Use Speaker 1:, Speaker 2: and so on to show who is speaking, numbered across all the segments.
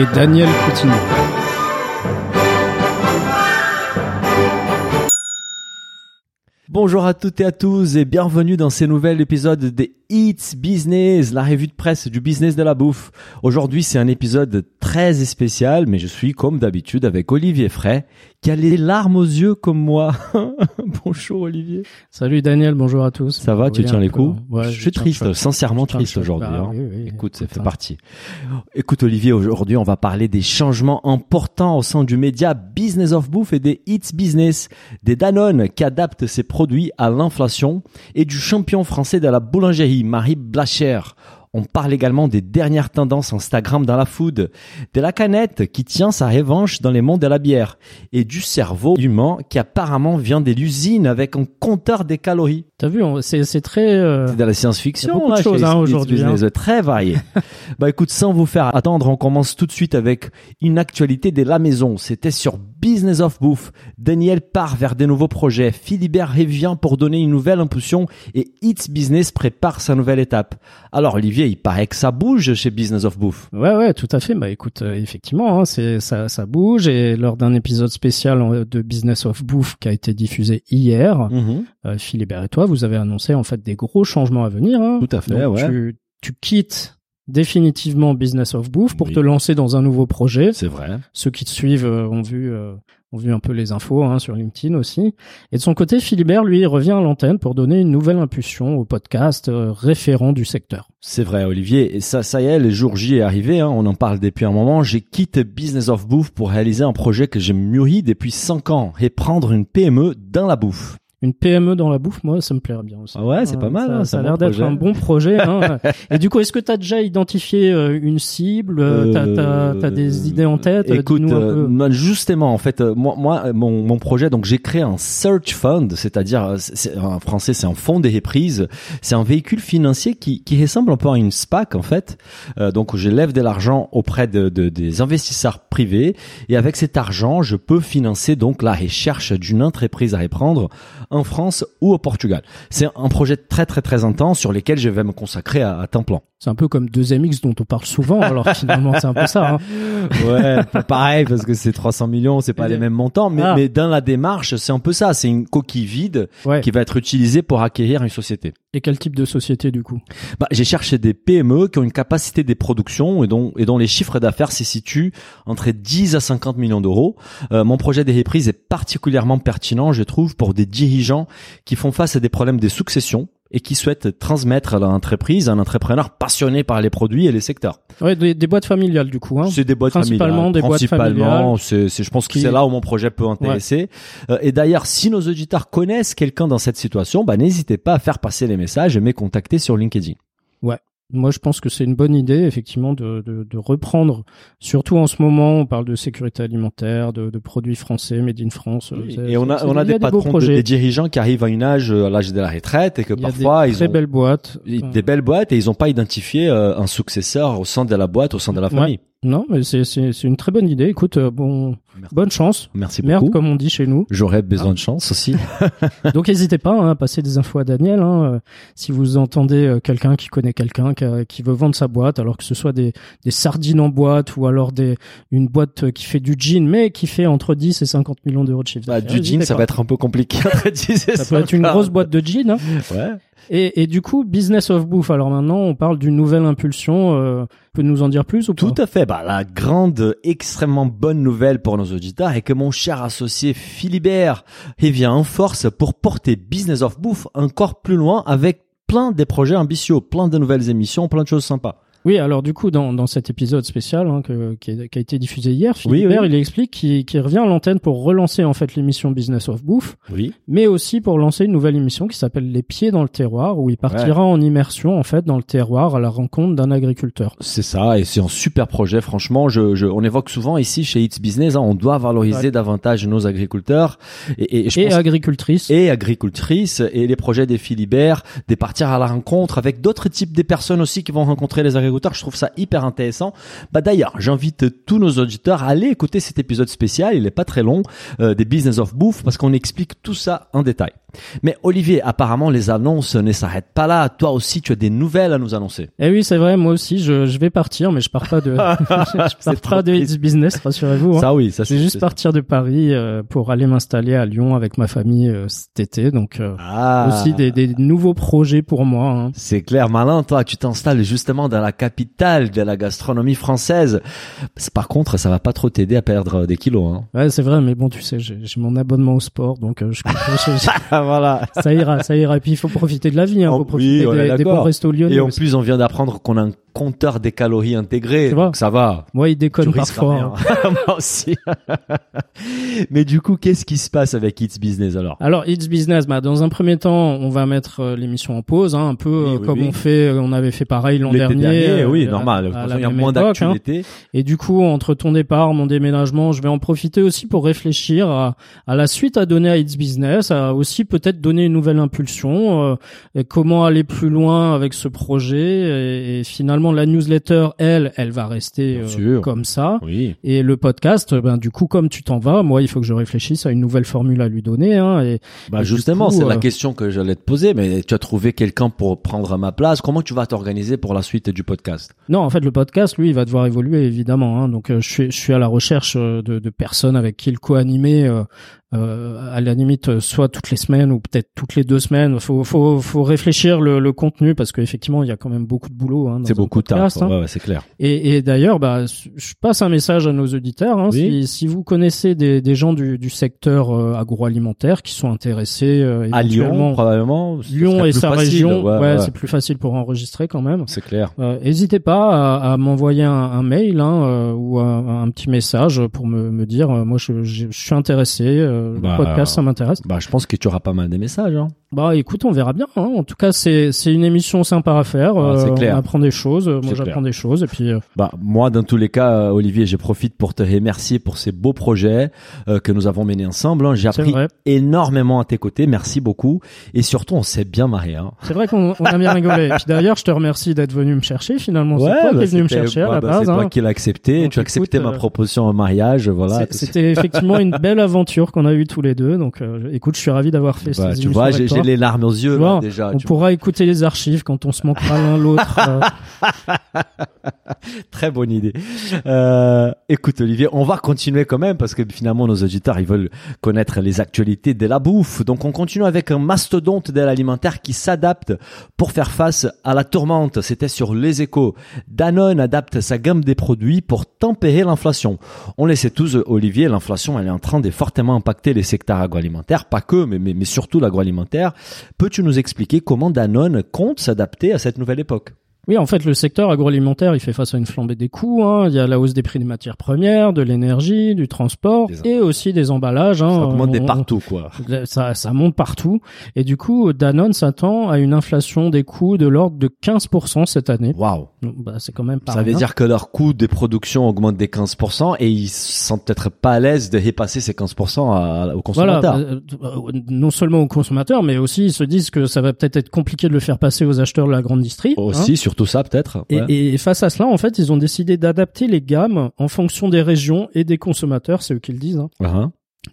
Speaker 1: Et Daniel Coutinho.
Speaker 2: Bonjour à toutes et à tous et bienvenue dans ce nouvel épisode des It's Business, la revue de presse du business de la bouffe. Aujourd'hui, c'est un épisode très spécial, mais je suis comme d'habitude avec Olivier Fray, qui a les larmes aux yeux comme moi. Bonjour Olivier.
Speaker 1: Salut Daniel, bonjour à tous.
Speaker 2: Ça va, tu tiens les coups
Speaker 1: Ouais,
Speaker 2: Je suis triste,
Speaker 1: choc.
Speaker 2: sincèrement
Speaker 1: Je
Speaker 2: triste aujourd'hui.
Speaker 1: Bah
Speaker 2: hein.
Speaker 1: oui, oui,
Speaker 2: Écoute, ça fait partie. Écoute Olivier, aujourd'hui on va parler des changements importants au sein du média Business of Bouffe et des Hits Business, des Danone qui adaptent ses produits à l'inflation et du champion français de la boulangerie, Marie Blacher. On parle également des dernières tendances Instagram dans la food, de la canette qui tient sa revanche dans les mondes de la bière et du cerveau humain qui apparemment vient de l'usine avec un compteur des calories.
Speaker 1: T'as vu, c'est très. euh,
Speaker 2: C'est de la science-fiction.
Speaker 1: Beaucoup de
Speaker 2: là,
Speaker 1: choses, hein, aujourd'hui,
Speaker 2: Business, Très varié. bah écoute, sans vous faire attendre, on commence tout de suite avec une actualité de la maison. C'était sur Business of Bouffe. Daniel part vers des nouveaux projets. Philibert revient pour donner une nouvelle impulsion et It's Business prépare sa nouvelle étape. Alors Olivier, il paraît que ça bouge chez Business of Bouffe.
Speaker 1: Ouais, ouais, tout à fait. Bah écoute, euh, effectivement, hein, c'est ça, ça bouge. Et lors d'un épisode spécial euh, de Business of Bouffe qui a été diffusé hier,
Speaker 2: Mhm.
Speaker 1: euh, Philibert et toi, vous avez annoncé en fait des gros changements à venir. hein.
Speaker 2: Tout à fait,
Speaker 1: Donc,
Speaker 2: ouais.
Speaker 1: tu, tu quittes définitivement Business of Bouffe pour
Speaker 2: Oui.
Speaker 1: te lancer dans un nouveau projet.
Speaker 2: C'est vrai.
Speaker 1: Ceux qui te suivent euh, ont vu euh, ont vu un peu les infos hein, sur LinkedIn aussi. Et de son côté, Philibert lui revient à l'antenne pour donner une nouvelle impulsion au podcast euh, référent du secteur.
Speaker 2: C'est vrai, Olivier. Et ça, ça y est, le jour J est arrivé. hein. On en parle depuis un moment. J'ai quitté Business of Bouffe pour réaliser un projet que j'ai mûri depuis 5 ans et prendre une PME dans la bouffe.
Speaker 1: Une PME dans la bouffe, moi, ça me plairait bien aussi.
Speaker 2: Ah ouais, c'est pas mal,
Speaker 1: Ça,
Speaker 2: hein,
Speaker 1: ça a l'air d'être un bon projet. Hein. Et du coup, est-ce que tu as déjà identifié euh, une cible euh, T'as t'as des idées en tête?
Speaker 2: Écoute,
Speaker 1: un
Speaker 2: euh,
Speaker 1: peu.
Speaker 2: justement, en fait, euh, moi, moi, euh, mon, mon projet, donc j'ai créé un search fund, c'est-à-dire, euh, c'est- c'est- en français, c'est un fonds des reprises. C'est un véhicule financier qui, qui ressemble un peu à une SPAC, en fait. Euh, donc, je lève de l'argent auprès de, de- des investisseurs privés, et avec cet argent, je peux financer donc la recherche d'une entreprise à reprendre en France ou au Portugal. C'est un projet très, très, très intense sur lequel je vais me consacrer à, à temps plein.
Speaker 1: C'est un peu comme 2MX dont on parle souvent, alors finalement, c'est un peu ça. Hein.
Speaker 2: Ouais, pas pareil parce que c'est 300 millions, c'est pas les mêmes montants, mais,
Speaker 1: Ah.
Speaker 2: mais dans la démarche, c'est un peu ça. C'est une coquille vide
Speaker 1: Ouais.
Speaker 2: qui va être utilisée pour acquérir une société.
Speaker 1: Et quel type de société, du coup?
Speaker 2: Bah, j'ai cherché des PME qui ont une capacité de production et dont, et dont les chiffres d'affaires se situent entre 10 à 50 millions d'euros. Euh, mon projet des reprises est particulièrement pertinent, je trouve, pour des dirigeants qui font face à des problèmes de succession et qui souhaitent transmettre leur entreprise à un entrepreneur passionné par les produits et les secteurs.
Speaker 1: Ouais, des, des boîtes familiales, du coup. Hein.
Speaker 2: C'est des boîtes
Speaker 1: Principalement
Speaker 2: familiales.
Speaker 1: des boîtes
Speaker 2: Principalement,
Speaker 1: familiales.
Speaker 2: c'est, c'est- je pense que
Speaker 1: Qui-
Speaker 2: c'est là où mon projet peut intéresser. Euh, et d'ailleurs, si nos auditeurs connaissent quelqu'un dans cette situation, bah, n'hésitez pas à faire passer les messages et me contacter sur LinkedIn.
Speaker 1: Moi, je pense que c'est une bonne idée, effectivement, de, de, de reprendre, surtout en ce moment, on parle de sécurité alimentaire, de, de produits français, made in France. euh,
Speaker 2: Et on a, on des patrons, des dirigeants qui arrivent à une âge, euh, à l'âge de la retraite et que
Speaker 1: Il y a
Speaker 2: parfois
Speaker 1: des
Speaker 2: ils
Speaker 1: très
Speaker 2: ont
Speaker 1: belles boîtes.
Speaker 2: des belles boîtes et ils n'ont pas identifié euh, un successeur au sein de la boîte, au sein de la
Speaker 1: Ouais. Non, mais c'est une très bonne idée. Écoute, euh, bon,
Speaker 2: Merci.
Speaker 1: bonne chance.
Speaker 2: Merci
Speaker 1: Merde,
Speaker 2: beaucoup.
Speaker 1: comme on dit chez nous.
Speaker 2: J'aurais
Speaker 1: Ah.
Speaker 2: besoin de chance aussi.
Speaker 1: Donc, n'hésitez pas hein, à passer des infos à Daniel. Hein, euh, si vous entendez euh, quelqu'un qui connaît quelqu'un qui, veut vendre sa boîte, alors que ce soit des, des sardines en boîte ou alors des une boîte qui fait du jean, mais qui fait entre 10 et 50 millions d'euros de chiffre
Speaker 2: Bah,
Speaker 1: d'affaires.
Speaker 2: du jean, ça
Speaker 1: pas.
Speaker 2: va être un peu compliqué. entre 10 et
Speaker 1: Ça peut être une
Speaker 2: 50.
Speaker 1: grosse boîte de jean. Hein.
Speaker 2: Ouais.
Speaker 1: Et, et du coup, business of bouffe. Alors maintenant, on parle d'une nouvelle impulsion. Euh, peut nous en dire plus ou pas?
Speaker 2: Tout à fait. Bah, la grande, extrêmement bonne nouvelle pour nos auditeurs est que mon cher associé Philibert revient en force pour porter Business of Bouffe encore plus loin avec plein des projets ambitieux, plein de nouvelles émissions, plein de choses sympas.
Speaker 1: Oui, alors du coup, dans, dans cet épisode spécial hein, que, qui, est- qui a été diffusé hier,
Speaker 2: Oui,
Speaker 1: Philippe
Speaker 2: oui.
Speaker 1: il explique qu'il revient à l'antenne pour relancer en fait l'émission Business of Bouffe,
Speaker 2: Oui.
Speaker 1: mais aussi pour lancer une nouvelle émission qui s'appelle Les Pieds dans le terroir, où il partira en immersion en fait dans le terroir à la rencontre d'un agriculteur.
Speaker 2: C'est ça, et c'est un super projet. Franchement, je, je, on évoque souvent ici chez It's Business, hein, on doit valoriser
Speaker 1: Ouais.
Speaker 2: davantage nos agriculteurs et, et, je
Speaker 1: Et
Speaker 2: pense
Speaker 1: agricultrice.
Speaker 2: et agricultrices et les projets des Philibert, des partir à la rencontre avec d'autres types de personnes aussi qui vont rencontrer les agriculteurs. Je trouve ça hyper intéressant. Bah d'ailleurs, j'invite tous nos auditeurs à aller écouter cet épisode spécial. Il est pas très long euh, des Business of Bouffe parce qu'on explique tout ça en détail. Mais Olivier, apparemment les annonces ne s'arrêtent pas là. Toi aussi, tu as des nouvelles à nous annoncer.
Speaker 1: Eh oui, c'est vrai, moi aussi, je, je vais partir, mais je pars pas de, je
Speaker 2: C'est
Speaker 1: pars pas de. It's Business, rassurez-vous. hein.
Speaker 2: Ça oui, ça
Speaker 1: Je vais juste partir de Paris euh, pour aller m'installer à Lyon avec ma famille euh, cet été, donc euh,
Speaker 2: Ah.
Speaker 1: aussi des, des nouveaux projets pour moi. hein.
Speaker 2: C'est clair, malin, toi, tu t'installes justement dans la capitale de la gastronomie française. C'est- Par contre, ça va pas trop t'aider à perdre des kilos, hein.
Speaker 1: Ouais, c'est vrai, mais bon, tu sais, j'ai mon abonnement au sport, donc euh, je, je- je-
Speaker 2: voilà.
Speaker 1: ça ira, ça ira. Et puis il faut profiter de la vie, hein, faut profiter
Speaker 2: oui,
Speaker 1: des, des bons restos lyonnais.
Speaker 2: Et en
Speaker 1: aussi.
Speaker 2: plus, on vient d'apprendre qu'on a un compteur des calories intégré. Donc ça va.
Speaker 1: Moi, il déconne parfois. hein.
Speaker 2: Moi aussi. Mais du coup, qu'est-ce qui se passe avec It's Business alors?
Speaker 1: Alors, It's Business, bah, dans un premier temps, on va mettre euh, l'émission en pause, hein, un peu
Speaker 2: Oui,
Speaker 1: euh,
Speaker 2: oui,
Speaker 1: comme
Speaker 2: oui.
Speaker 1: on fait, euh, on avait fait pareil l'an dernier. euh,
Speaker 2: oui, normal. il y a moins
Speaker 1: hein.
Speaker 2: d'actualité.
Speaker 1: Et du coup, entre ton départ, mon déménagement, je vais en profiter aussi pour réfléchir à, à la suite à donner à It's Business, à aussi peut-être donner une nouvelle impulsion, euh, et comment aller plus loin avec ce projet. Et, et finalement, la newsletter, elle, elle va rester euh, comme ça.
Speaker 2: Oui.
Speaker 1: Et le podcast, ben du coup, comme tu t'en vas, moi, il faut que je réfléchisse à une nouvelle formule à lui donner. Hein, et
Speaker 2: Bah
Speaker 1: Et
Speaker 2: justement, c'est
Speaker 1: euh,
Speaker 2: la question que j'allais te poser. Mais tu as trouvé quelqu'un pour prendre ma place. Comment tu vas t'organiser pour la suite du podcast?
Speaker 1: Non, en fait, le podcast, lui, il va devoir évoluer évidemment. Hein. Donc, euh, je suis, je suis à la recherche euh, de, de personnes avec qui le co-animer, euh, à la limite, euh, soit toutes les semaines ou peut-être toutes les deux semaines. Faut, faut, faut réfléchir le, le contenu parce qu'effectivement, il y a quand même beaucoup de boulot. Hein,
Speaker 2: C'est beaucoup de
Speaker 1: hein.
Speaker 2: Ouais, ouais, c'est clair.
Speaker 1: Et, et d'ailleurs, bah, je passe un message à nos auditeurs. Hein,
Speaker 2: Oui.
Speaker 1: si, si vous connaissez des, des gens du, du secteur euh, agroalimentaire qui sont intéressés euh,
Speaker 2: À Lyon, probablement.
Speaker 1: Lyon et sa
Speaker 2: facile.
Speaker 1: région,
Speaker 2: Ouais,
Speaker 1: c'est plus facile pour enregistrer quand même.
Speaker 2: C'est clair.
Speaker 1: Euh, N'hésitez pas à, à m'envoyer un, un mail hein, euh, ou un, un petit message pour me, me dire moi je, je, je suis intéressé,
Speaker 2: Bah,
Speaker 1: le podcast ça m'intéresse.
Speaker 2: Bah, je pense que tu auras pas mal de messages. Hein.
Speaker 1: Bah écoute, on verra bien. Hein. En tout cas, c'est c'est une émission sympa à faire.
Speaker 2: Ah, c'est
Speaker 1: Euh,
Speaker 2: clair.
Speaker 1: On apprend des choses. Moi,
Speaker 2: C'est
Speaker 1: j'apprends des choses. Et puis, euh,
Speaker 2: Bah, moi, dans tous les cas, euh, Olivier, je profite pour te remercier pour ces beaux projets euh, que nous avons menés ensemble. hein. J'ai appris
Speaker 1: vrai.
Speaker 2: énormément à tes côtés. Merci beaucoup. Et surtout, on s'est bien marré. Hein.
Speaker 1: C'est vrai qu'on on a bien rigolé. Et puis d'ailleurs, je te remercie d'être venu me chercher. Finalement, c'est toi qui es venu me chercher à
Speaker 2: ouais,
Speaker 1: la
Speaker 2: bah,
Speaker 1: base.
Speaker 2: C'est toi
Speaker 1: hein.
Speaker 2: qui l'as accepté.
Speaker 1: Donc,
Speaker 2: tu as accepté ma
Speaker 1: euh,
Speaker 2: proposition en mariage. Voilà.
Speaker 1: C'était effectivement une belle aventure qu'on a eue tous les deux. Donc, euh, écoute, je suis ravi d'avoir fait
Speaker 2: Bah, tu vois, j'ai les larmes aux yeux là, déjà.
Speaker 1: On pourra écouter les archives quand on se manquera l'un l'autre. euh,
Speaker 2: Très bonne idée. Euh, écoute Olivier, on va continuer quand même parce que finalement nos auditeurs ils veulent connaître les actualités de la bouffe. Donc on continue avec un mastodonte de l'alimentaire qui s'adapte pour faire face à la tourmente. C'était sur les échos. Danone adapte sa gamme des produits pour tempérer l'inflation. On le sait tous Olivier, l'inflation elle est en train de fortement impacter les secteurs agroalimentaires, pas que mais, mais, mais surtout l'agroalimentaire. Peux-tu nous expliquer comment Danone compte s'adapter à cette nouvelle époque?
Speaker 1: Oui, en fait, le secteur agroalimentaire, il fait face à une flambée des coûts. hein. Il y a la hausse des prix des matières premières, de l'énergie, du transport
Speaker 2: Des
Speaker 1: et aussi des emballages. hein.
Speaker 2: Ça des
Speaker 1: On-
Speaker 2: partout quoi.
Speaker 1: Ça, ça monte partout. Et du coup, Danone s'attend à une inflation des coûts de l'ordre de 15% cette année.
Speaker 2: Waouh.
Speaker 1: Bah, c'est quand même pas
Speaker 2: Ça veut dire que leur coût de production augmente des 15% et ils se sentent peut-être pas à l'aise de dépasser ces 15% à, aux
Speaker 1: Voilà,
Speaker 2: consommateurs.
Speaker 1: euh, euh, non seulement aux consommateurs, mais aussi ils se disent que ça va peut-être être compliqué de le faire passer aux acheteurs de la grande distrie. hein.
Speaker 2: Aussi, surtout ça peut-être.
Speaker 1: Et,
Speaker 2: ouais.
Speaker 1: et face à cela, en fait, ils ont décidé d'adapter les gammes en fonction des régions et des consommateurs, c'est eux qui le disent. hein.
Speaker 2: Uh-huh.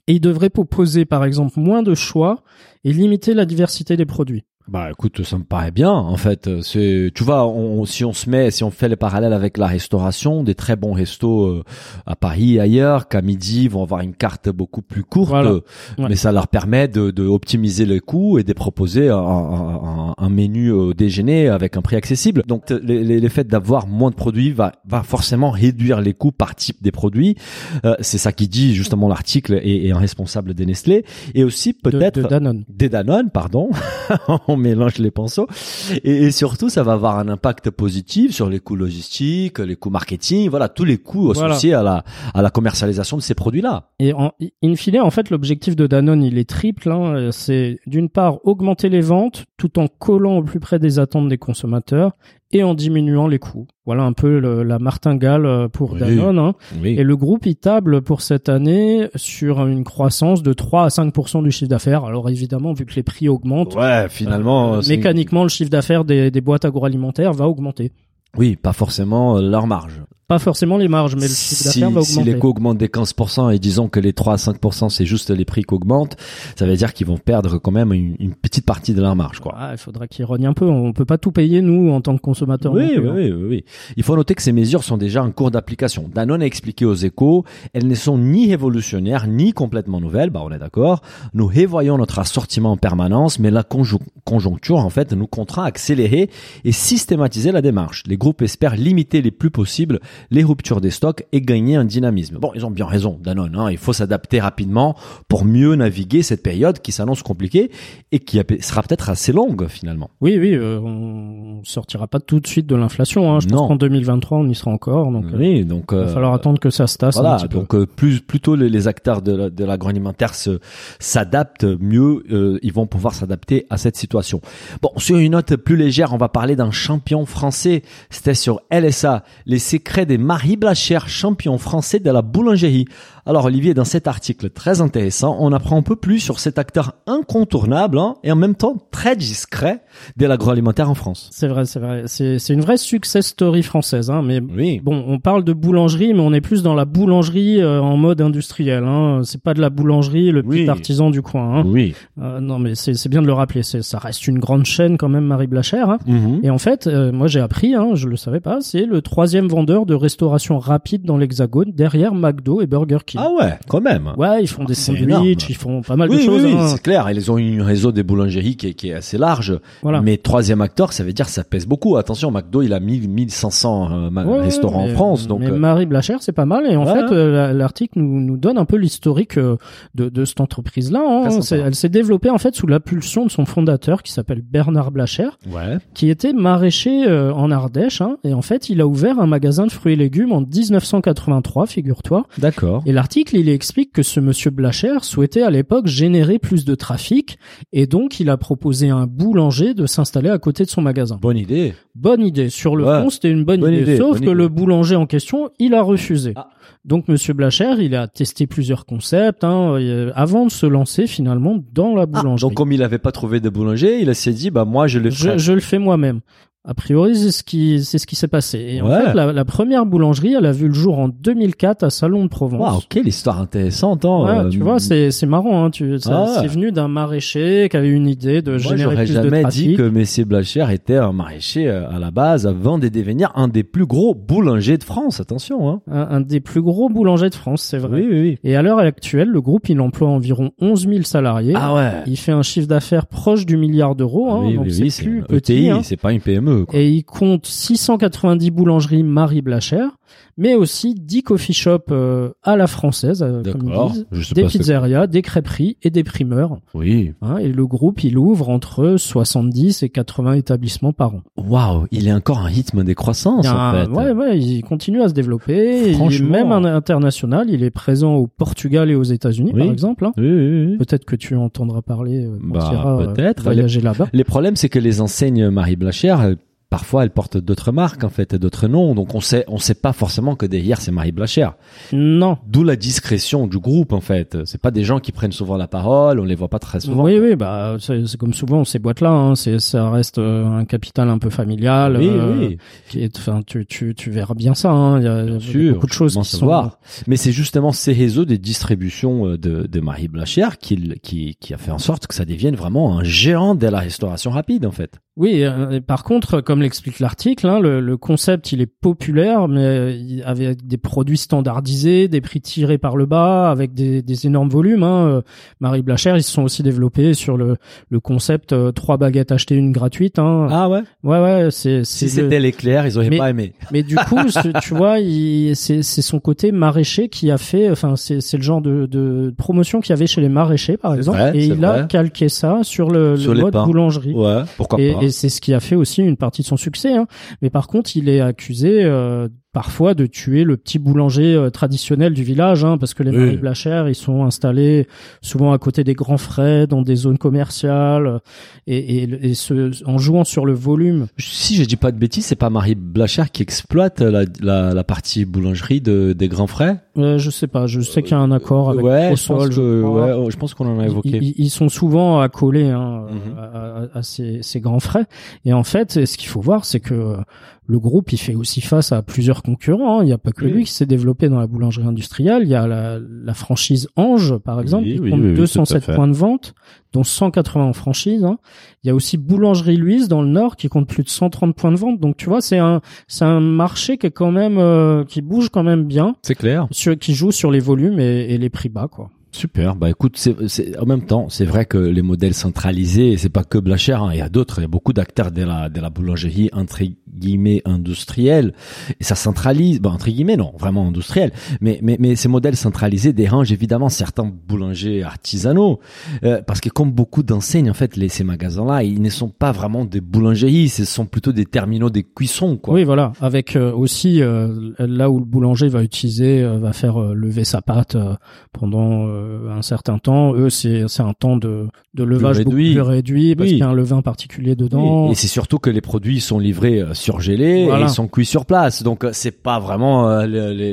Speaker 1: Et ils devraient proposer, par exemple, moins de choix et limiter la diversité des produits.
Speaker 2: Bah écoute, ça me paraît bien en fait. C'est, tu vois, on, si on se met, si on fait les parallèles avec la restauration, des très bons restos euh, à Paris et ailleurs, qu'à midi vont avoir une carte beaucoup plus courte,
Speaker 1: Voilà. Ouais.
Speaker 2: mais ça leur permet de, de optimiser les coûts et de proposer un, un, un- menu au déjeuner avec un prix accessible. Donc le, le- le fait d'avoir moins de produits va, va forcément réduire les coûts par type des produits. Euh, c'est ça qui dit justement l'article et, et un responsable des Nestlé et aussi peut-être
Speaker 1: de Danone.
Speaker 2: des Danone, pardon. on mélange les pinceaux. Et, et surtout, ça va avoir un impact positif sur les coûts logistiques, les coûts marketing, voilà, tous les coûts associés à la à la commercialisation de ces produits-là.
Speaker 1: Et en, in fine, en fait, l'objectif de Danone, il est triple. Hein. C'est d'une part augmenter les ventes tout en collant au plus près des attentes des consommateurs et en diminuant les coûts. Voilà un peu le- la martingale euh, pour
Speaker 2: Oui.
Speaker 1: Danone. hein.
Speaker 2: Oui.
Speaker 1: Et le groupe, il table pour cette année sur une croissance de 3 à 5% du chiffre d'affaires. Alors évidemment, vu que les prix augmentent,
Speaker 2: Ouais, finalement,
Speaker 1: euh, mécaniquement, le chiffre d'affaires des, des boîtes agroalimentaires va augmenter.
Speaker 2: oui, pas forcément euh, leur marge.
Speaker 1: Pas forcément les marges, mais le chiffre
Speaker 2: si,
Speaker 1: d'affaires va
Speaker 2: si
Speaker 1: augmenter.
Speaker 2: les coûts augmentent des 15% et disons que les 3 à 5% c'est juste les prix qui augmentent, ça veut dire qu'ils vont perdre quand même une, une petite partie de leur marge, quoi.
Speaker 1: Ah, il faudra qu'ils rognent un peu. On peut pas tout payer, nous, en tant que consommateurs.
Speaker 2: Oui,
Speaker 1: plus,
Speaker 2: oui,
Speaker 1: hein.
Speaker 2: oui, oui, oui. Il faut noter que ces mesures sont déjà en cours d'application. Danone a expliqué aux échos, elles ne sont ni révolutionnaires, ni complètement nouvelles, bah on est d'accord. Nous révoyons notre assortiment en permanence, mais la conjo- conjoncture, en fait, nous contraint à accélérer et systématiser la démarche. Les groupes espèrent limiter les plus possibles les ruptures des stocks et gagner un dynamisme. Bon, ils ont bien raison, Danone, hein, il faut s'adapter rapidement pour mieux naviguer cette période qui s'annonce compliquée et qui sera peut-être assez longue, finalement.
Speaker 1: Oui, oui, euh, on sortira pas tout de suite de l'inflation. Hein. Je
Speaker 2: Non.
Speaker 1: pense qu'en 2023, on y sera encore. Donc, euh,
Speaker 2: Oui, donc...
Speaker 1: il va
Speaker 2: euh,
Speaker 1: falloir attendre que ça se tasse un
Speaker 2: Voilà,
Speaker 1: petit peu.
Speaker 2: donc euh, plus plutôt les, les acteurs de, de l'agroalimentaire se s'adaptent mieux, euh, ils vont pouvoir s'adapter à cette situation. Bon, sur une note plus légère, on va parler d'un champion français. C'était sur LSA, les secrets des Marie Blacher, champion français de la boulangerie. Alors Olivier, dans cet article très intéressant, on apprend un peu plus sur cet acteur incontournable hein, et en même temps très discret de l'agroalimentaire en France.
Speaker 1: C'est vrai, c'est vrai. C'est c'est une vraie success story française. Hein, mais
Speaker 2: Oui.
Speaker 1: bon, on parle de boulangerie, mais on est plus dans la boulangerie euh, en mode industriel. Hein. C'est pas de la boulangerie, le petit artisan du coin. Hein.
Speaker 2: Oui.
Speaker 1: Euh, non, mais c'est bien de le rappeler. C'est ça reste une grande chaîne quand même, Marie Blacher. Hein.
Speaker 2: Mhm.
Speaker 1: Et en fait, euh, moi j'ai appris, hein, je le savais pas, c'est le troisième vendeur de restauration rapide dans l'Hexagone, derrière McDo et Burger King.
Speaker 2: Ah ouais, quand même.
Speaker 1: Ouais, ils font des
Speaker 2: C'est
Speaker 1: sandwichs, ils font pas mal
Speaker 2: oui,
Speaker 1: de choses.
Speaker 2: oui, oui,
Speaker 1: hein.
Speaker 2: c'est clair. Ils ont un réseau des boulangeries qui est, qui est assez large.
Speaker 1: Voilà.
Speaker 2: Mais troisième acteur, ça veut dire que ça pèse beaucoup. Attention, McDo, il a 1000, 1500 euh,
Speaker 1: Ouais,
Speaker 2: restaurants
Speaker 1: mais-
Speaker 2: en France. Donc,
Speaker 1: mais
Speaker 2: euh,
Speaker 1: Marie Blacher, c'est pas mal. Et en
Speaker 2: Ouais.
Speaker 1: fait, euh, la- l'article nous, nous donne un peu l'historique de, de cette entreprise-là. hein. Elle s'est développée en fait sous l'impulsion de son fondateur, qui s'appelle Bernard Blacher,
Speaker 2: ouais.
Speaker 1: qui était maraîcher euh, en Ardèche. hein. Et en fait, il a ouvert un magasin de fruits et légumes en 1983, figure-toi.
Speaker 2: D'accord.
Speaker 1: Et l'article, il explique que ce monsieur Blacher souhaitait à l'époque générer plus de trafic et donc il a proposé à un boulanger de s'installer à côté de son magasin.
Speaker 2: Bonne idée.
Speaker 1: Bonne idée. Sur le
Speaker 2: Ouais.
Speaker 1: fond, c'était une bonne,
Speaker 2: Bonne
Speaker 1: idée.
Speaker 2: idée,
Speaker 1: Sauf
Speaker 2: bonne
Speaker 1: que
Speaker 2: idée.
Speaker 1: le boulanger en question, il a refusé.
Speaker 2: Ah.
Speaker 1: Donc Monsieur Blacher, il a testé plusieurs concepts hein, euh, avant de se lancer finalement dans la
Speaker 2: Ah,
Speaker 1: boulangerie.
Speaker 2: donc, comme il n'avait pas trouvé de boulanger, il s'est dit, bah, moi, je le
Speaker 1: je, je le fais moi-même. A priori, c'est ce qui c'est ce qui s'est passé. Et en fait, la, la première boulangerie, elle a vu le jour en 2004 à Salon de Provence.
Speaker 2: Waouh, quelle histoire intéressante, hein.
Speaker 1: Ouais,
Speaker 2: euh,
Speaker 1: tu vois, c'est c'est marrant. Hein, tu,
Speaker 2: Ah
Speaker 1: c'est venu d'un maraîcher qui avait une idée de générer
Speaker 2: j'aurais
Speaker 1: plus de
Speaker 2: jamais
Speaker 1: trafic.
Speaker 2: dit que Messier Blacher était un maraîcher euh, à la base avant de devenir un des plus gros boulangers de France. Attention, hein.
Speaker 1: Un, un des plus gros boulangers de France, c'est vrai.
Speaker 2: Oui, oui, oui.
Speaker 1: Et à l'heure actuelle, le groupe il emploie environ 11 000 salariés.
Speaker 2: Ah ouais.
Speaker 1: Il fait un chiffre d'affaires proche du milliard d'euros, hein,
Speaker 2: oui,
Speaker 1: donc
Speaker 2: oui,
Speaker 1: c'est
Speaker 2: oui,
Speaker 1: plus petit.
Speaker 2: ETI,
Speaker 1: hein.
Speaker 2: c'est pas une PME,
Speaker 1: Et il compte 690 boulangeries Marie Blacher, mais aussi 10 coffee shops euh, à la française, euh, comme ils disent,
Speaker 2: Je sais
Speaker 1: des
Speaker 2: pas ce
Speaker 1: pizzerias, des crêperies et des primeurs.
Speaker 2: Oui.
Speaker 1: hein. et le groupe, il ouvre entre 70 et 80 établissements par an.
Speaker 2: Waouh, il est encore un rythme de croissance,
Speaker 1: Il y a
Speaker 2: en fait.
Speaker 1: ouais, ouais, il continue à se développer. Il est même un international. Il est présent au Portugal et aux États-Unis,
Speaker 2: Oui.
Speaker 1: par exemple. hein.
Speaker 2: Oui, oui, oui.
Speaker 1: Peut-être que tu entendras parler euh, quand
Speaker 2: Bah,
Speaker 1: tu iras euh,
Speaker 2: peut-être.
Speaker 1: voyager là-bas.
Speaker 2: Les problèmes, c'est que les enseignes Marie Blacher, elles- parfois, elles portent d'autres marques, en fait, et d'autres noms. Donc, on sait, on sait pas forcément que derrière, c'est Marie Blacher.
Speaker 1: Non.
Speaker 2: D'où la discrétion du groupe, en fait. C'est pas des gens qui prennent souvent la parole, on les voit pas très souvent.
Speaker 1: Oui, oui, bah c'est comme souvent ces boîtes-là. Hein, c'est ça reste euh, un capital un peu familial.
Speaker 2: Oui,
Speaker 1: euh,
Speaker 2: oui.
Speaker 1: Qui est, enfin, tu, tu, tu verras bien ça. hein. Il y a, y beaucoup de choses qui sont.
Speaker 2: voir. Mais c'est justement ces réseaux de distribution euh, de, de Marie Blacher qui, qui, qui a fait en sorte que ça devienne vraiment un géant de la restauration rapide, en fait.
Speaker 1: Oui, euh, par contre, comme l'explique l'article, hein, le, le, concept il est populaire, mais il, avec des produits standardisés, des prix tirés par le bas, avec des, des énormes volumes. Hein. Euh, Marie Blacher, ils se sont aussi développés sur le, le concept euh, trois baguettes achetées une gratuite. Hein.
Speaker 2: Ah ouais?
Speaker 1: Ouais ouais, c'est
Speaker 2: Si
Speaker 1: le-
Speaker 2: c'était l'éclair, ils auraient
Speaker 1: Mais-
Speaker 2: pas aimé.
Speaker 1: Mais du coup, tu vois, il- c'est c'est son côté maraîcher qui a fait, enfin, c'est c'est le genre de, de promotion qu'il y avait chez les maraîchers, par
Speaker 2: C'est
Speaker 1: exemple,
Speaker 2: vrai,
Speaker 1: et il a calqué ça sur le,
Speaker 2: Sur
Speaker 1: le
Speaker 2: les
Speaker 1: mode
Speaker 2: pains.
Speaker 1: boulangerie.
Speaker 2: Ouais. Pourquoi
Speaker 1: Et,
Speaker 2: pas.
Speaker 1: Et c'est ce qui a fait aussi une partie de son succès. Hein. Mais par contre, il est accusé euh, parfois de tuer le petit boulanger euh, traditionnel du village, hein, parce que les
Speaker 2: Oui.
Speaker 1: Marie Blachère, ils sont installés souvent à côté des grands frais, dans des zones commerciales, euh, et, et, et ce, en jouant sur le volume.
Speaker 2: Si je dis pas de bêtises, c'est pas Marie Blacher qui exploite la, la, la partie boulangerie de, des grands frais?
Speaker 1: Euh, je sais pas, je sais qu'il y a un accord avec
Speaker 2: Ouais,
Speaker 1: Prosol, je
Speaker 2: ouais, oh, je pense qu'on en a évoqué.
Speaker 1: Ils, sont souvent accolés hein,
Speaker 2: Mhm.
Speaker 1: à, à- à ces, ces grands frais. Et en fait, ce qu'il faut voir, c'est que euh, le groupe, il fait aussi face à plusieurs concurrents. hein. Il n'y a pas que
Speaker 2: Oui.
Speaker 1: lui qui s'est développé dans la boulangerie industrielle. Il y a la, la franchise Ange, par exemple,
Speaker 2: Oui,
Speaker 1: qui
Speaker 2: oui,
Speaker 1: compte
Speaker 2: oui, oui, tout à
Speaker 1: 207
Speaker 2: fait.
Speaker 1: points de vente, dont 180 en franchise. hein. Il y a aussi Boulangerie Louise dans le Nord qui compte plus de 130 points de vente. Donc tu vois, c'est un c'est un marché qui est quand même euh, qui bouge quand même bien,
Speaker 2: C'est clair.
Speaker 1: sur, qui joue sur les volumes et, et les prix bas, quoi.
Speaker 2: Super. Bah écoute, c'est, c'est- en même temps, c'est vrai que les modèles centralisés, c'est pas que Blacher, hein, il y a d'autres, il y a beaucoup d'acteurs de la, de la boulangerie entre guillemets industrielle, et ça centralise, bon entre guillemets non, vraiment industriel, mais mais mais ces modèles centralisés dérangent évidemment certains boulangers artisanaux, euh, parce que comme beaucoup d'enseignes en fait, les, ces magasins-là, ils ne sont pas vraiment des boulangeries, ce sont plutôt des terminaux des cuissons quoi.
Speaker 1: Oui, voilà. Avec euh, aussi euh, là où le boulanger va utiliser, euh, va faire euh, lever sa pâte euh, pendant un certain temps. Eux, c'est un temps de de levage beaucoup
Speaker 2: réduit.
Speaker 1: plus réduit parce
Speaker 2: Oui.
Speaker 1: qu'il y a un levain particulier dedans.
Speaker 2: Oui, Et c'est surtout que les produits sont livrés euh, surgelés
Speaker 1: Voilà.
Speaker 2: et ils sont cuits sur place. Donc euh, c'est pas vraiment euh,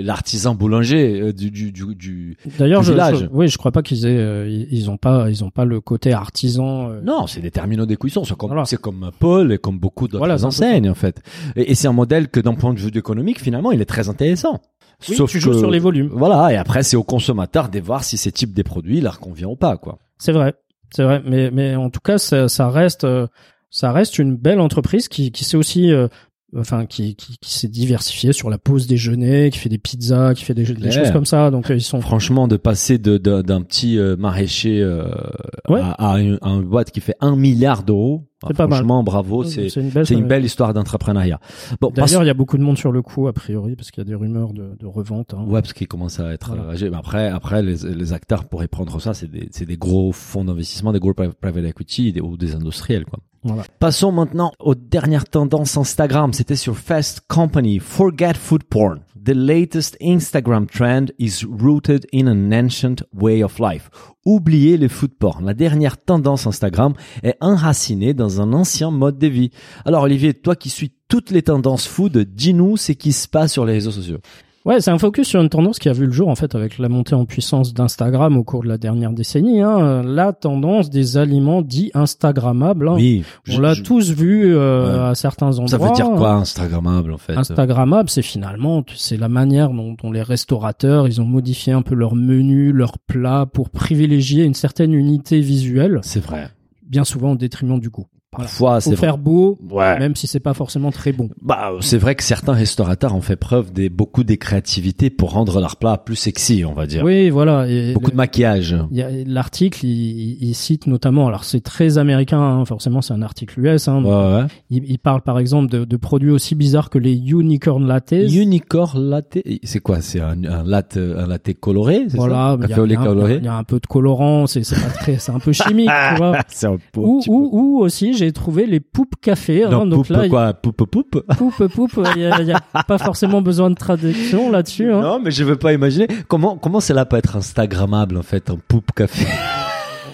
Speaker 2: l'artisan boulanger euh, du, du, du, du-
Speaker 1: D'ailleurs, je, je- oui, je crois pas qu'ils aient, euh, ils ont pas, ils ont pas le côté artisan. euh,
Speaker 2: Non, c'est des terminaux de cuisson. C'est comme,
Speaker 1: Voilà.
Speaker 2: c'est comme Paul et comme beaucoup d'autres
Speaker 1: Voilà,
Speaker 2: enseignes en fait. Et, et c'est un modèle que d'un point de vue économique, finalement, il est très intéressant.
Speaker 1: Oui, tu joues
Speaker 2: que-
Speaker 1: sur les volumes.
Speaker 2: Voilà, et après c'est au consommateur de voir si ces types de produits leur convient ou pas, quoi.
Speaker 1: C'est vrai, c'est vrai. Mais mais en tout cas, ça, ça reste, euh, ça reste une belle entreprise qui qui s'est aussi euh, Enfin, qui, qui, qui s'est diversifiée sur la pause déjeuner, qui fait des pizzas, qui fait des, des choses comme ça. Donc euh, ils sont
Speaker 2: Franchement, de passer de, de- d'un petit euh, maraîcher euh,
Speaker 1: Ouais.
Speaker 2: à, à une, à une boîte qui fait un milliard d'euros,
Speaker 1: C'est
Speaker 2: ah,
Speaker 1: pas mal.
Speaker 2: franchement, bravo, c'est
Speaker 1: c'est une belle.
Speaker 2: une belle histoire d'entrepreneuriat. Bon,
Speaker 1: D'ailleurs, il y a beaucoup de monde sur le coup a priori parce qu'il y a des rumeurs de, de revente. Hein.
Speaker 2: Ouais, parce qu'il commence à être
Speaker 1: Voilà.
Speaker 2: euh, âgé. Mais après, après, les, les acteurs pourraient prendre ça. C'est des, c'est des gros fonds d'investissement, des gros pri- private equity des- ou des industriels, quoi. Passons maintenant aux dernières tendances Instagram. C'était sur Fast Company. Forget food porn. The latest Instagram trend is rooted in an ancient way of life. Oubliez les food porn. La dernière tendance Instagram est enracinée dans un ancien mode de vie. Alors Olivier, toi qui suis toutes les tendances food, dis-nous ce qui se passe sur les réseaux sociaux?
Speaker 1: Ouais, c'est un focus sur une tendance qui a vu le jour en fait avec la montée en puissance d'Instagram au cours de la dernière décennie. Hein, la tendance des aliments dits Instagrammables. hein.
Speaker 2: Oui,
Speaker 1: On l'a tous vu euh,
Speaker 2: Ouais.
Speaker 1: à certains endroits.
Speaker 2: Ça veut dire quoi Instagrammable en fait?
Speaker 1: Instagrammable, c'est finalement, c'est la manière dont, dont les restaurateurs, ils ont modifié un peu leur menu, leur plat pour privilégier une certaine unité visuelle,
Speaker 2: C'est vrai.
Speaker 1: bien souvent au détriment du goût.
Speaker 2: Parfois, c'est
Speaker 1: faire beau,
Speaker 2: Ouais.
Speaker 1: même si c'est pas forcément très bon.
Speaker 2: Bah, c'est vrai que certains restaurateurs ont fait preuve de beaucoup de créativité pour rendre leur plat plus sexy, on va dire.
Speaker 1: Oui, voilà. Et
Speaker 2: Beaucoup
Speaker 1: le-
Speaker 2: de maquillage.
Speaker 1: il y a- L'article, il, il- cite notamment, alors c'est très américain, hein, forcément c'est un article US, hein,
Speaker 2: Ouais, ouais.
Speaker 1: il, il parle par exemple de, de produits aussi bizarres que les unicorn lattes.
Speaker 2: Unicorn latte. C'est quoi? C'est un, un latte, un latte coloré, c'est
Speaker 1: Voilà,
Speaker 2: ça?
Speaker 1: il y, y y a un peu de colorant, c'est pas très, c'est un peu chimique, tu vois.
Speaker 2: Un peu.
Speaker 1: Ou, ou, ou aussi j'ai trouvé les poupes café. hein, donc
Speaker 2: poupe
Speaker 1: là,
Speaker 2: quoi Poupe poupe
Speaker 1: poupe poupe, il y a, pas forcément besoin de traduction là-dessus. Hein.
Speaker 2: Non, mais je veux pas imaginer comment comment cela peut être instagrammable en fait, un poupe café?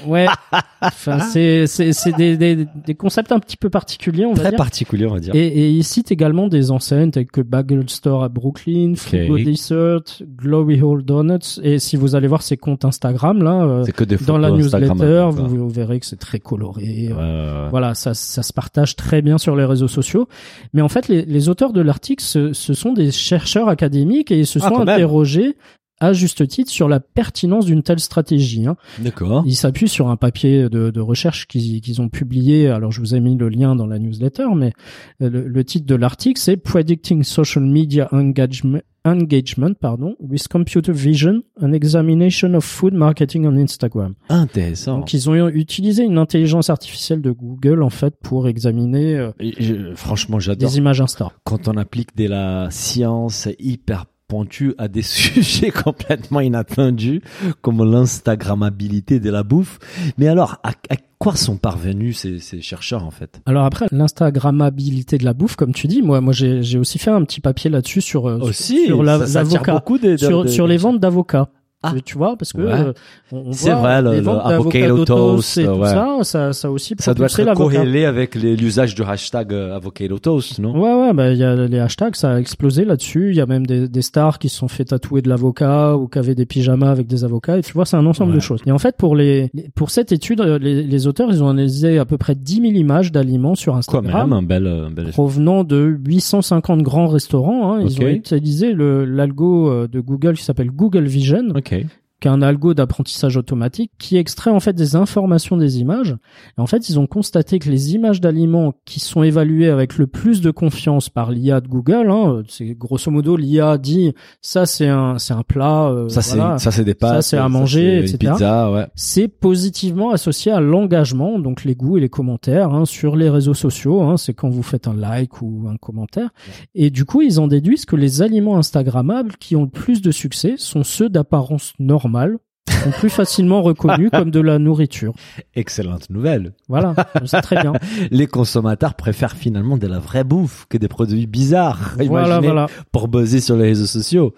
Speaker 1: Ouais. Enfin, c'est c'est c'est des, des des concepts un petit peu particuliers, on va
Speaker 2: Très
Speaker 1: dire.
Speaker 2: particulier, on va dire.
Speaker 1: Et, et il cite également des enseignes telles que Bagel Store à Brooklyn, Frugal Dessert, Glory Hole Donuts. Et si vous allez voir ces comptes Instagram là, euh,
Speaker 2: C'est que des
Speaker 1: dans la
Speaker 2: photos
Speaker 1: newsletter,
Speaker 2: Instagrammables,
Speaker 1: vous, verrez que c'est très coloré.
Speaker 2: Ouais.
Speaker 1: Voilà, ça, ça se partage très bien sur les réseaux sociaux. Mais en fait, les, les auteurs de l'article, ce, ce sont des chercheurs académiques et ils se
Speaker 2: Ah,
Speaker 1: sont
Speaker 2: quand même.
Speaker 1: interrogés à juste titre sur la pertinence d'une telle stratégie. Hein.
Speaker 2: D'accord.
Speaker 1: Ils s'appuient sur un papier de, de recherche qu'ils qu'ils ont publié. Alors je vous ai mis le lien dans la newsletter, mais le, le titre de l'article c'est Predicting Social Media Engagement, Engagement pardon, with Computer Vision, an examination of food marketing on Instagram.
Speaker 2: Intéressant.
Speaker 1: Donc ils ont utilisé une intelligence artificielle de Google en fait pour examiner euh,
Speaker 2: Et je- franchement, j'adore
Speaker 1: des images Insta.
Speaker 2: quand on applique de la science hyper pointue à des sujets complètement inattendus, comme l'instagrammabilité de la bouffe. Mais alors, à, à quoi sont parvenus ces, ces chercheurs en fait?
Speaker 1: Alors après l'instagrammabilité de la bouffe, comme tu dis, moi moi j'ai aussi fait un petit papier là-dessus sur euh,
Speaker 2: Aussi, beaucoup
Speaker 1: sur les ventes d'avocats.
Speaker 2: Ah.
Speaker 1: Tu vois, parce que
Speaker 2: Ouais.
Speaker 1: euh, on, on
Speaker 2: C'est
Speaker 1: voit
Speaker 2: vrai, le-
Speaker 1: les
Speaker 2: le
Speaker 1: ventes
Speaker 2: avocado toast,
Speaker 1: et tout
Speaker 2: ouais.
Speaker 1: ça, ça, ça aussi
Speaker 2: Ça doit être corrélé avec l'usage du hashtag euh, avocado toast, non?
Speaker 1: Ouais, ouais, bah il y a les hashtags, ça a explosé là-dessus. Il y a même des, des stars qui se sont fait tatouer de l'avocat ou qui avaient des pyjamas avec des avocats. Et tu vois, c'est un ensemble
Speaker 2: Ouais.
Speaker 1: de choses. Et en fait, pour les, pour cette étude, euh, les, les auteurs, ils ont analysé à peu près 10 000 images d'aliments sur
Speaker 2: Quand
Speaker 1: Instagram.
Speaker 2: même, un bel, un bel
Speaker 1: provenant de 850 grands restaurants. Hein. Ils
Speaker 2: Ok.
Speaker 1: ont utilisé l'algo euh, de Google qui s'appelle Google Vision,
Speaker 2: Ok.
Speaker 1: Qui est un algo d'apprentissage automatique qui extrait en fait des informations des images. Et en fait, ils ont constaté que les images d'aliments qui sont évaluées avec le plus de confiance par l'IA de Google, hein, c'est grosso modo l'IA dit ça c'est un c'est un plat, euh,
Speaker 2: Ça, c'est, ça, c'est des pâtes.
Speaker 1: Ça, c'est à manger,
Speaker 2: c'est
Speaker 1: etc.
Speaker 2: Ouais.
Speaker 1: c'est positivement associé à l'engagement, donc les goûts et les commentaires hein, sur les réseaux sociaux. Hein, c'est quand vous faites un like ou un commentaire. Et du coup, ils en déduisent que les aliments Instagrammables qui ont le plus de succès sont ceux d'apparence normale, mal sont plus facilement reconnus comme de la nourriture.
Speaker 2: Excellente nouvelle.
Speaker 1: Voilà, c'est très bien.
Speaker 2: Les consommateurs préfèrent finalement de la vraie bouffe que des produits bizarres.
Speaker 1: voilà, voilà.
Speaker 2: pour buzzer sur les réseaux sociaux.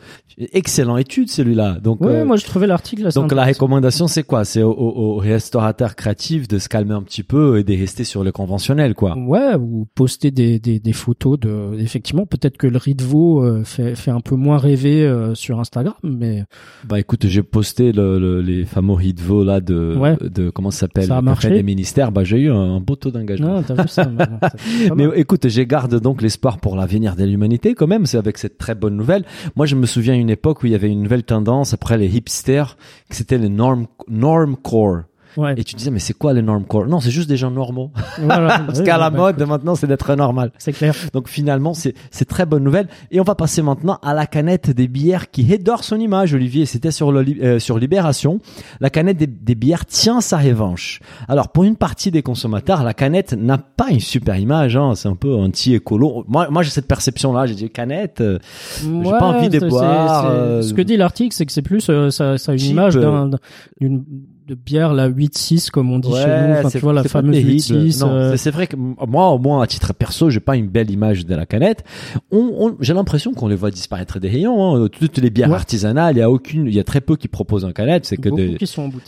Speaker 2: Excellent étude celui-là. Donc,
Speaker 1: Ouais,
Speaker 2: euh,
Speaker 1: moi je trouvais l'article
Speaker 2: donc la recommandation c'est quoi? C'est aux, restaurateurs créatifs de se calmer un petit peu et de rester sur le conventionnel quoi.
Speaker 1: Ouais, ou poster des, des, des photos de. Effectivement, peut-être que le riz de veau fait, fait un peu moins rêver euh, sur Instagram, mais
Speaker 2: Bah écoute, j'ai posté le, le- les fameux hit là de,
Speaker 1: Ouais.
Speaker 2: de comment ça s'appelle des ministères. Bah j'ai eu un, beau taux d'engagement.
Speaker 1: mais
Speaker 2: écoute, j'ai garde donc l'espoir pour l'avenir de l'humanité quand même. C'est avec cette très bonne nouvelle. Moi, je me souviens une époque où il y avait une nouvelle tendance après les hipsters, que c'était le norm normcore.
Speaker 1: Ouais.
Speaker 2: Et tu disais, mais c'est quoi le normcore Non, c'est juste des gens normaux.
Speaker 1: Voilà.
Speaker 2: Parce
Speaker 1: Oui,
Speaker 2: qu'à la
Speaker 1: bah,
Speaker 2: mode maintenant, c'est d'être normal.
Speaker 1: C'est clair.
Speaker 2: Donc finalement, c'est c'est très bonne nouvelle. Et on va passer maintenant à la canette des bières qui adore son image, Olivier. C'était sur le, euh, sur Libération. La canette des, des bières tient sa revanche. Alors pour une partie des consommateurs, la canette n'a pas une super image. Hein. C'est un peu anti-écolo. Moi, moi j'ai cette perception-là. J'ai dit canette. euh, J'ai pas envie de boire, euh,
Speaker 1: Ce que dit l'article, c'est que c'est plus euh, ça, ça a une image
Speaker 2: euh.
Speaker 1: d'un d'une de bière la 8-6 comme on dit chez nous. Enfin, tu vois la fameuse
Speaker 2: terrible.
Speaker 1: 8-6.
Speaker 2: Non,
Speaker 1: euh,
Speaker 2: c'est- vrai que moi, au moins à titre perso, j'ai pas une belle image de la canette. On, on- j'ai l'impression qu'on les voit disparaître des rayons. Hein. Toutes les bières
Speaker 1: Ouais.
Speaker 2: artisanales, il y a aucune, il y a très peu qui proposent en canette. C'est que
Speaker 1: beaucoup
Speaker 2: des,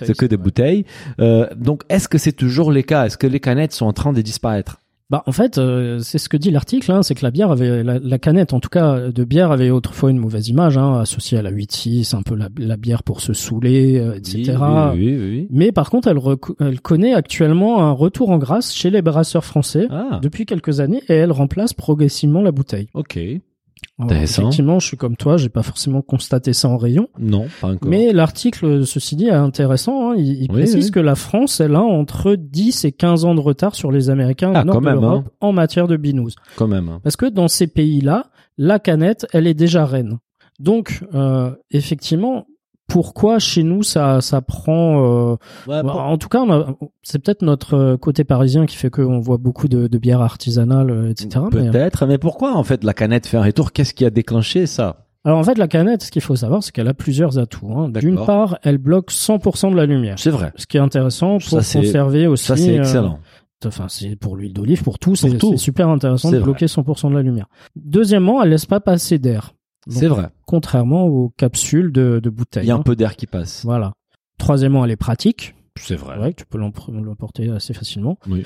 Speaker 2: c'est que des bouteilles. Euh, donc, est-ce que c'est toujours le cas? Est-ce que les canettes sont en train de disparaître?
Speaker 1: Bah en fait, euh, c'est ce que dit l'article, hein, c'est que la bière avait la, la canette, en tout cas de bière, avait autrefois une mauvaise image, hein, associée à la 8-6, un peu la, la bière pour se saouler, euh, etc.
Speaker 2: Oui, oui, oui.
Speaker 1: Mais par contre, elle, elle connaît actuellement un retour en grâce chez les brasseurs français
Speaker 2: Ah,
Speaker 1: depuis quelques années et elle remplace progressivement la bouteille.
Speaker 2: ok. Intéressant.
Speaker 1: effectivement, je suis comme toi, j'ai pas forcément constaté ça en rayon.
Speaker 2: Non, pas encore.
Speaker 1: Mais l'article, ceci dit, est intéressant. hein. Il, il
Speaker 2: Oui,
Speaker 1: précise
Speaker 2: oui.
Speaker 1: que la France, elle a entre 10 et 15 ans de retard sur les Américains
Speaker 2: Ah,
Speaker 1: nord de
Speaker 2: même,
Speaker 1: l'Europe en matière de binous.
Speaker 2: quand même. hein.
Speaker 1: Parce que dans ces pays-là, la canette, elle est déjà reine. Donc, euh, effectivement, pourquoi chez nous ça ça prend euh,
Speaker 2: Ouais,
Speaker 1: bah,
Speaker 2: pour-
Speaker 1: En tout cas, a- c'est peut-être notre euh, côté parisien qui fait qu'on voit beaucoup de, de bières artisanales, euh, etc.
Speaker 2: Peut-être, mais pourquoi en fait la canette fait un retour? Qu'est-ce qui a déclenché ça?
Speaker 1: Alors en fait, la canette, ce qu'il faut savoir, c'est qu'elle a plusieurs atouts. hein. D'une part, elle bloque 100% de la lumière.
Speaker 2: C'est vrai.
Speaker 1: Ce qui est intéressant pour
Speaker 2: Ça,
Speaker 1: conserver aussi.
Speaker 2: Ça, c'est
Speaker 1: euh,
Speaker 2: excellent.
Speaker 1: Enfin, c'est pour l'huile d'olive, pour tout, c'est super intéressant de bloquer 100% de la lumière. Deuxièmement, elle laisse pas passer d'air.
Speaker 2: C'est vrai.
Speaker 1: Contrairement aux capsules de, de bouteilles.
Speaker 2: Il y a un
Speaker 1: hein.
Speaker 2: peu d'air qui passe.
Speaker 1: Voilà. Troisièmement, elle est pratique.
Speaker 2: C'est
Speaker 1: vrai tu peux l'emporter assez facilement.
Speaker 2: Oui.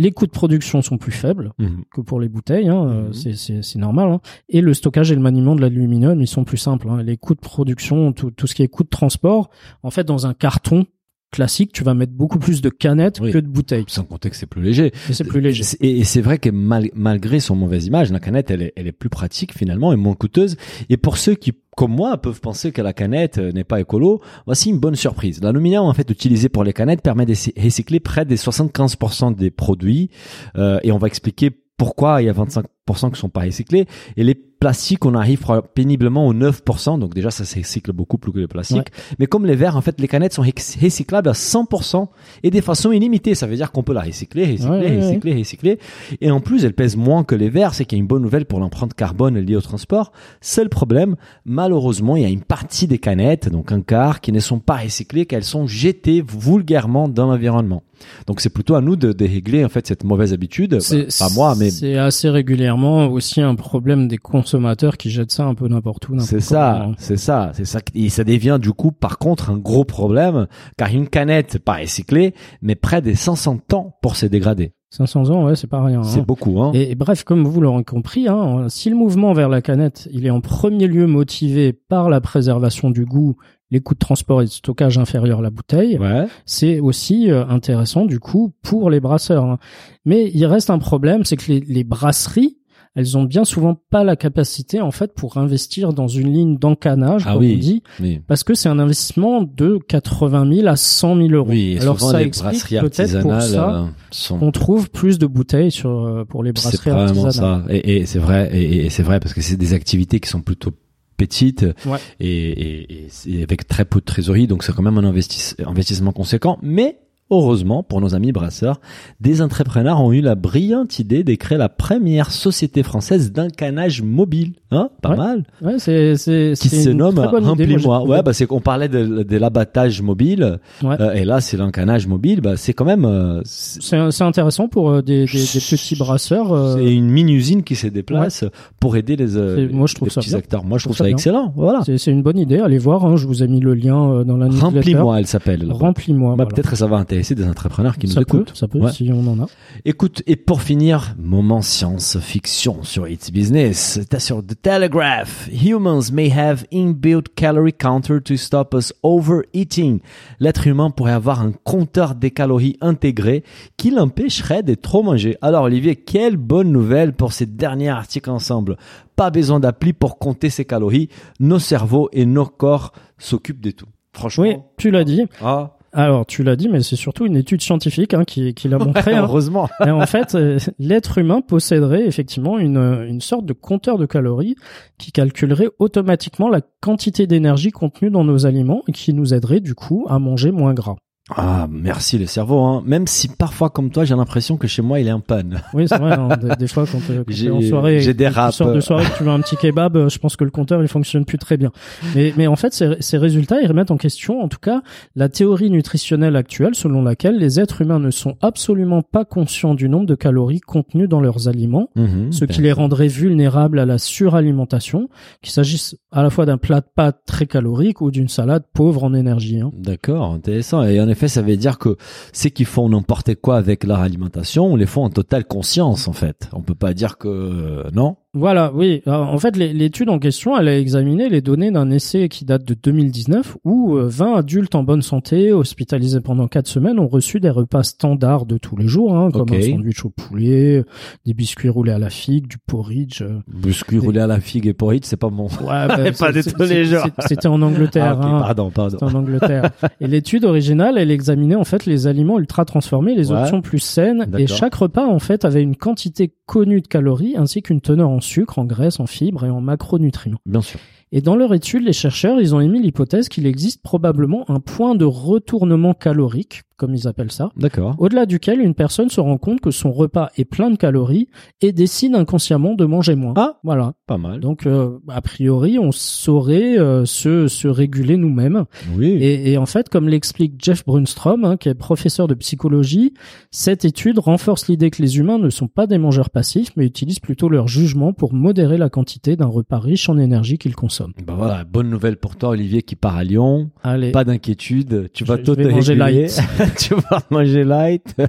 Speaker 1: Les coûts de production sont plus faibles
Speaker 2: Mhm.
Speaker 1: que pour les bouteilles, hein,
Speaker 2: Mhm.
Speaker 1: c'est- normal. hein. Et le stockage et le maniement de l'aluminium, ils sont plus simples. Les coûts de production, tout, tout ce qui est coûts de transport, en fait, dans un carton, classique, tu vas mettre beaucoup plus de canettes
Speaker 2: Oui.
Speaker 1: que de bouteilles.
Speaker 2: Sans compter que c'est plus léger.
Speaker 1: Et c'est plus léger.
Speaker 2: Et, c'est vrai que mal- malgré son mauvaise image, la canette, elle est, elle est plus pratique finalement et moins coûteuse. Et pour ceux qui, comme moi, peuvent penser que la canette euh, n'est pas écolo, voici une bonne surprise. L'aluminium en fait utilisé pour les canettes permet de recycler près des 75% des produits. Euh, et on va expliquer pourquoi il y a 25% qui sont pas recyclés. Et les plastiques, on arrive péniblement au 9%. Donc déjà, ça se recycle beaucoup plus que les plastiques. Mais comme les verres, en fait, les canettes sont recy- recyclables à 100% et de façon illimitée. Ça veut dire qu'on peut la recycler, recycler,
Speaker 1: Ouais, ouais, ouais.
Speaker 2: recycler, recycler. Et en plus, elle pèse moins que les verres. C'est qu'il y a une bonne nouvelle pour l'empreinte carbone liée au transport. Seul problème, malheureusement, il y a une partie des canettes, donc un quart, qui ne sont pas recyclées, qu'elles sont jetées vulgairement dans l'environnement. Donc c'est plutôt à nous de, de régler en fait cette mauvaise habitude.
Speaker 1: C'est
Speaker 2: Bah, pas moi, mais
Speaker 1: c'est assez régulièrement aussi un problème des consommateurs qui jettent ça un peu n'importe où.
Speaker 2: C'est ça, c'est ça, c'est ça. Et ça devient du coup, par contre, un gros problème, car une canette pas recyclée, mais près des 500 ans pour se dégrader.
Speaker 1: 500 ans, ouais, c'est pas rien. hein.
Speaker 2: C'est beaucoup, hein.
Speaker 1: Et, et bref, comme vous l'aurez compris, hein, si le mouvement vers la canette, il est en premier lieu motivé par la préservation du goût, les coûts de transport et de stockage inférieurs à la bouteille,
Speaker 2: Ouais.
Speaker 1: c'est aussi euh, intéressant du coup pour les brasseurs. hein. Mais il reste un problème, c'est que les, les brasseries, elles ont bien souvent pas la capacité en fait pour investir dans une ligne d'encanage,
Speaker 2: Ah
Speaker 1: comme
Speaker 2: oui.
Speaker 1: on dit,
Speaker 2: Oui.
Speaker 1: parce que c'est un investissement de 80 000 à 100 000 euros.
Speaker 2: Oui, et
Speaker 1: Alors ça explique peut-être pour ça
Speaker 2: euh, sont
Speaker 1: qu'on trouve plus de bouteilles sur euh, pour les brasseries artisanales.
Speaker 2: ça. Et, et c'est vrai, et, et c'est vrai parce que c'est des activités qui sont plutôt petites
Speaker 1: Ouais.
Speaker 2: et, et, et c'est avec très peu de trésorerie, donc c'est quand même un investis- investissement conséquent. Mais heureusement pour nos amis brasseurs, des entrepreneurs ont eu la brillante idée créer la première société française d'un canage mobile. Hein Pas
Speaker 1: Ouais.
Speaker 2: mal.
Speaker 1: Ouais, c'est c'est
Speaker 2: Qui
Speaker 1: c'est
Speaker 2: se nomme Remplis-moi. Ouais, bah c'est qu'on parlait de, de l'abattage mobile.
Speaker 1: Ouais.
Speaker 2: Euh, et là, c'est l'encanage mobile. Bah, c'est quand même, euh, c'est
Speaker 1: C'est intéressant pour euh, des, des, des petits brasseurs. euh,
Speaker 2: c'est une mini-usine qui se déplace pour aider les, euh,
Speaker 1: moi, je trouve
Speaker 2: les
Speaker 1: ça
Speaker 2: petits
Speaker 1: bien.
Speaker 2: acteurs. Moi, je
Speaker 1: Je
Speaker 2: trouve
Speaker 1: trouve
Speaker 2: ça excellent. Voilà.
Speaker 1: C'est une bonne idée. Allez voir. Hein, je vous ai mis le lien euh, dans la newsletter.
Speaker 2: Remplis-moi, elle s'appelle.
Speaker 1: Remplis-moi.
Speaker 2: Bah,
Speaker 1: voilà.
Speaker 2: Peut-être ça va intéresser des entrepreneurs qui nous
Speaker 1: peut,
Speaker 2: écoutent.
Speaker 1: ça peut
Speaker 2: Ouais.
Speaker 1: si on en a.
Speaker 2: Écoute, et pour finir, moment science-fiction sur It's Business. T'as sur The Telegraph. Humans may have inbuilt calorie counter to stop us overeating. L'être humain pourrait avoir un compteur des calories intégré qui l'empêcherait de trop manger. Alors Olivier, quelle bonne nouvelle pour ces derniers articles ensemble. Pas besoin d'appli pour compter ses calories. Nos cerveaux et nos corps s'occupent de tout. Franchement.
Speaker 1: Oui, tu l'as dit.
Speaker 2: Ah,
Speaker 1: Alors, tu l'as dit, mais c'est surtout une étude scientifique hein, qui, qui l'a montré. hein.
Speaker 2: heureusement.
Speaker 1: Et en fait, euh, l'être humain posséderait effectivement une, une sorte de compteur de calories qui calculerait automatiquement la quantité d'énergie contenue dans nos aliments et qui nous aiderait du coup à manger moins gras.
Speaker 2: Ah, merci le cerveau. Hein. Même si parfois, comme toi, j'ai l'impression que chez moi, il est en panne.
Speaker 1: Oui, c'est vrai. hein, des, des fois, quand, euh, quand t'es en soirée,
Speaker 2: j'ai des
Speaker 1: de soirée, que tu veux un petit kebab, euh, je pense que le compteur il fonctionne plus très bien. Mais, mais en fait, ces, ces résultats ils remettent en question, en tout cas, la théorie nutritionnelle actuelle, selon laquelle les êtres humains ne sont absolument pas conscients du nombre de calories contenues dans leurs aliments,
Speaker 2: Mhm.
Speaker 1: ce qui les rendrait vulnérables à la suralimentation, qu'il s'agisse à la fois d'un plat de pâtes très calorique ou d'une salade pauvre en énergie. hein.
Speaker 2: D'accord, intéressant. Et en effet, ça veut dire que ceux qui font n'importe quoi avec leur alimentation, on les font en totale conscience, en fait. On peut pas dire que euh, non.
Speaker 1: Voilà, oui. Alors, en fait, l'é- l'étude en question, elle a examiné les données d'un essai qui date de 2019 où euh, 20 adultes en bonne santé, hospitalisés pendant 4 semaines, ont reçu des repas standards de tous les jours, hein, comme un sandwich au poulet, des biscuits roulés à la figue, du porridge. euh.
Speaker 2: Biscuit roulé à la figue et porridge, c'est pas bon.
Speaker 1: Ouais, bah,
Speaker 2: Pas jours.
Speaker 1: c'est- C'était en Angleterre.
Speaker 2: Ah,
Speaker 1: hein.
Speaker 2: pardon, pardon.
Speaker 1: C'était en Angleterre. et l'étude originale, elle examinait en fait les aliments ultra transformés, les
Speaker 2: Ouais.
Speaker 1: options plus saines, et chaque repas en fait avait une quantité connue de calories ainsi qu'une teneur en sucre, en graisse, en fibres et en macronutriments.
Speaker 2: Bien sûr.
Speaker 1: Et dans leur étude, les chercheurs, ils ont émis l'hypothèse qu'il existe probablement un point de retournement calorique, comme ils appellent ça,
Speaker 2: D'accord.
Speaker 1: au-delà duquel une personne se rend compte que son repas est plein de calories et décide inconsciemment de manger moins.
Speaker 2: Ah.
Speaker 1: Voilà.
Speaker 2: Pas mal.
Speaker 1: Donc, euh, a priori, on saurait euh, se, se réguler nous-mêmes.
Speaker 2: Oui.
Speaker 1: Et, et en fait, comme l'explique Jeff Brunstrom, hein, qui est professeur de psychologie, cette étude renforce l'idée que les humains ne sont pas des mangeurs passifs, mais utilisent plutôt leur jugement pour modérer la quantité d'un repas riche en énergie qu'ils consomment.
Speaker 2: Bah voilà, bonne nouvelle pour toi, Olivier, qui part à Lyon.
Speaker 1: Allez,
Speaker 2: Pas d'inquiétude, tu vas
Speaker 1: Je-
Speaker 2: tout
Speaker 1: je vais manger light.
Speaker 2: tu vas manger light.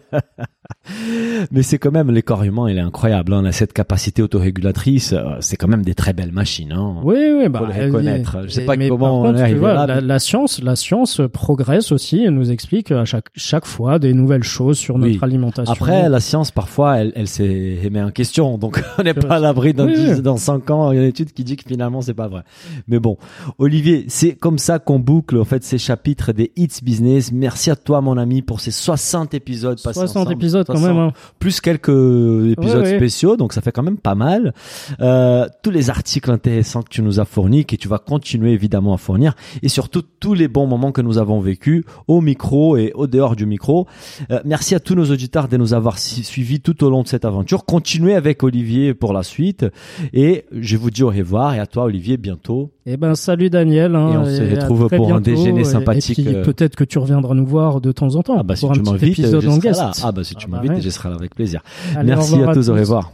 Speaker 2: Mais c'est quand même, humains, il est incroyable. hein. On a cette capacité autorégulatrice. euh, C'est quand même des très belles machines. Hein.
Speaker 1: Oui, oui, bah,
Speaker 2: Faut les reconnaître. Je sais pas
Speaker 1: mais
Speaker 2: comment on est
Speaker 1: vois,
Speaker 2: là,
Speaker 1: La,
Speaker 2: mais-
Speaker 1: la science, la science progresse aussi. Elle nous explique à chaque chaque fois des nouvelles choses sur
Speaker 2: Oui.
Speaker 1: notre alimentation.
Speaker 2: Après, la science, parfois, elle, elle s'est remet en question. Donc, on n'est pas à l'abri dans
Speaker 1: Oui,
Speaker 2: 10,
Speaker 1: oui.
Speaker 2: dans 5 ans, il y a une étude qui dit que finalement, c'est pas vrai. Mais bon. Olivier, c'est comme ça qu'on boucle, en fait, ces chapitres des Hits Business. Merci à toi, mon ami, pour ces 60 épisodes passés
Speaker 1: 60
Speaker 2: ensemble.
Speaker 1: épisodes quand
Speaker 2: 60.
Speaker 1: même. hein.
Speaker 2: Plus quelques épisodes
Speaker 1: Ouais, ouais.
Speaker 2: spéciaux, donc ça fait quand même pas mal. Euh, tous les articles intéressants que tu nous as fournis, que tu vas continuer évidemment à fournir, et surtout tous les bons moments que nous avons vécus au micro et au dehors du micro. Euh, merci à tous nos auditeurs de nous avoir suivis tout au long de cette aventure. Continuez avec Olivier pour la suite, et je vous dis au revoir, et à toi Olivier bientôt.
Speaker 1: Eh ben, salut Daniel. hein,
Speaker 2: Et on se retrouve pour un déjeuner sympathique,
Speaker 1: Et
Speaker 2: euh.
Speaker 1: peut-être que tu reviendras nous voir de temps en temps
Speaker 2: Ah bah si
Speaker 1: pour un
Speaker 2: tu
Speaker 1: petit épisode
Speaker 2: je
Speaker 1: en
Speaker 2: serai
Speaker 1: guest.
Speaker 2: là. Ah bah si tu
Speaker 1: Ah bah
Speaker 2: m'invites,
Speaker 1: ouais.
Speaker 2: je serai là avec plaisir.
Speaker 1: Allez,
Speaker 2: Merci à tous, au revoir.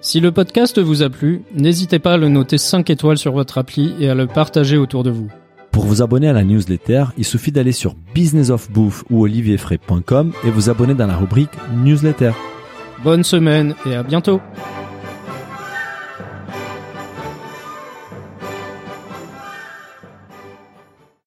Speaker 1: Si le podcast vous a plu, n'hésitez pas à le noter 5 étoiles sur votre appli et à le partager autour de vous.
Speaker 2: Pour vous abonner à la newsletter, il suffit d'aller sur businessofbouffe ou olivierfray.com et vous abonner dans la rubrique newsletter.
Speaker 1: Bonne semaine et à bientôt